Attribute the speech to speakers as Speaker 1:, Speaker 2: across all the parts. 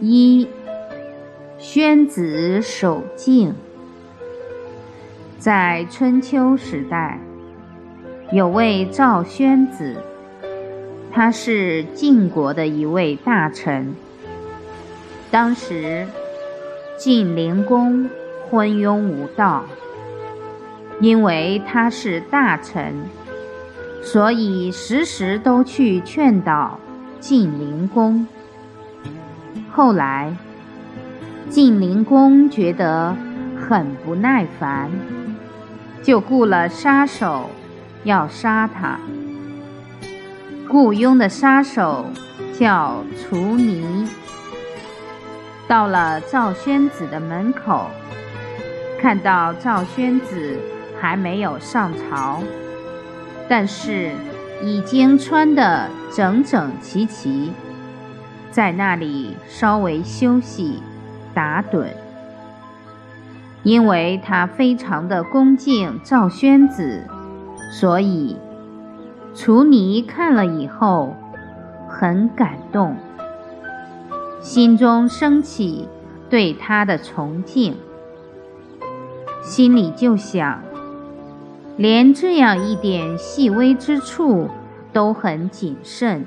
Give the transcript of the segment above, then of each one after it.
Speaker 1: 一，宣子守静。在春秋时代，有位赵宣子，他是晋国的一位大臣。当时，晋灵公昏庸无道，因为他是大臣，所以时时都去劝导晋灵公。后来，晋灵公觉得很不耐烦，就雇了杀手要杀他。雇佣的杀手叫楚尼。到了赵宣子的门口，看到赵宣子还没有上朝，但是已经穿得整整齐齐。在那里稍微休息打盹，因为他非常的恭敬赵宣子，所以楚尼看了以后很感动，心中升起对他的崇敬，心里就想，连这样一点细微之处都很谨慎。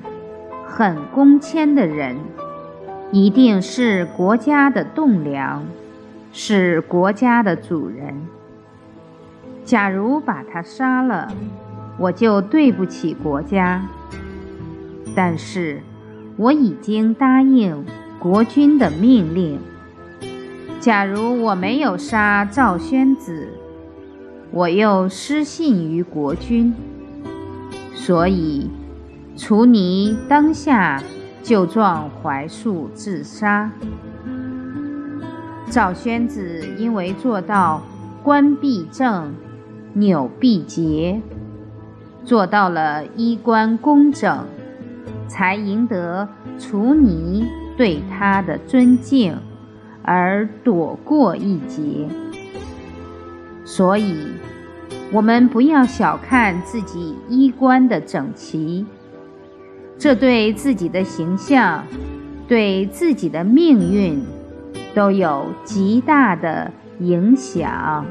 Speaker 1: 很恭谦的人，一定是国家的栋梁，是国家的主人。假如把他杀了，我就对不起国家。但是我已经答应国君的命令。假如我没有杀赵宣子，我又失信于国君，所以。楚尼当下就撞槐树自杀。赵宣子因为做到冠必正，纽必结，做到了衣冠工整，才赢得楚尼对他的尊敬，而躲过一劫。所以，我们不要小看自己衣冠的整齐。这对自己的形象，对自己的命运，都有极大的影响。